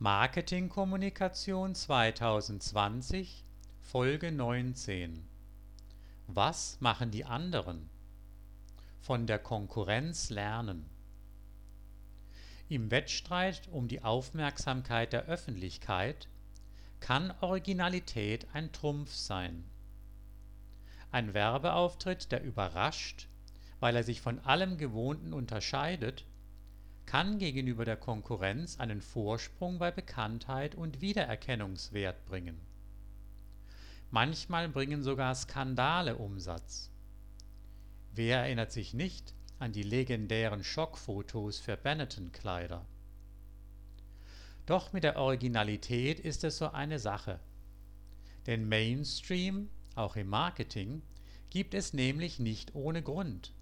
Marketingkommunikation 2020 Folge 19 Was machen die anderen? Von der Konkurrenz lernen. Im Wettstreit um die Aufmerksamkeit der Öffentlichkeit kann Originalität ein Trumpf sein. Ein Werbeauftritt, der überrascht, weil er sich von allem Gewohnten unterscheidet kann gegenüber der Konkurrenz einen Vorsprung bei Bekanntheit und Wiedererkennungswert bringen. Manchmal bringen sogar Skandale Umsatz. Wer erinnert sich nicht an die legendären Schockfotos für Benetton-Kleider? Doch mit der Originalität ist es so eine Sache. Den Mainstream, auch im Marketing, gibt es nämlich nicht ohne Grund.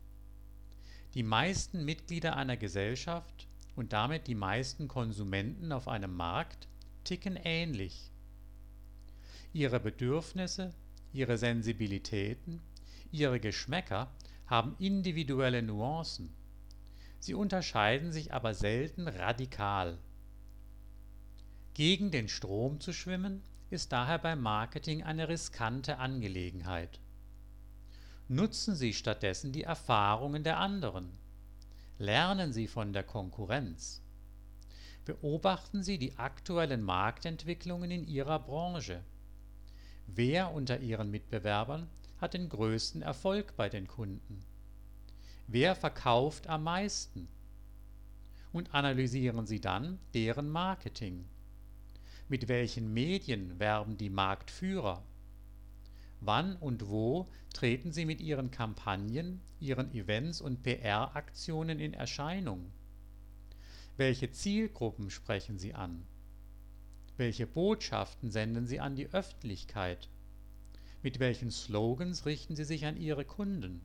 Die meisten Mitglieder einer Gesellschaft und damit die meisten Konsumenten auf einem Markt ticken ähnlich. Ihre Bedürfnisse, ihre Sensibilitäten, ihre Geschmäcker haben individuelle Nuancen. Sie unterscheiden sich aber selten radikal. Gegen den Strom zu schwimmen ist daher beim Marketing eine riskante Angelegenheit Nutzen Sie stattdessen die Erfahrungen der anderen. Lernen Sie von der Konkurrenz. Beobachten Sie die aktuellen Marktentwicklungen in Ihrer Branche. Wer unter Ihren Mitbewerbern hat den größten Erfolg bei den Kunden? Wer verkauft am meisten? Und analysieren Sie dann deren Marketing. Mit welchen Medien werben die Marktführer? Wann und wo treten Sie mit Ihren Kampagnen, Ihren Events und PR-Aktionen in Erscheinung? Welche Zielgruppen sprechen Sie an? Welche Botschaften senden Sie an die Öffentlichkeit? Mit welchen Slogans richten Sie sich an Ihre Kunden?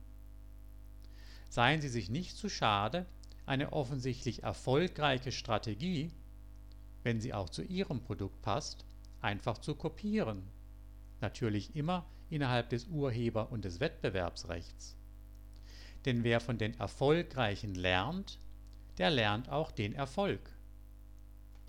Seien Sie sich nicht zu schade, eine offensichtlich erfolgreiche Strategie, wenn sie auch zu Ihrem Produkt passt, einfach zu kopieren. Natürlich immer innerhalb des Urheber und des Wettbewerbsrechts. Denn wer von den Erfolgreichen lernt, der lernt auch den Erfolg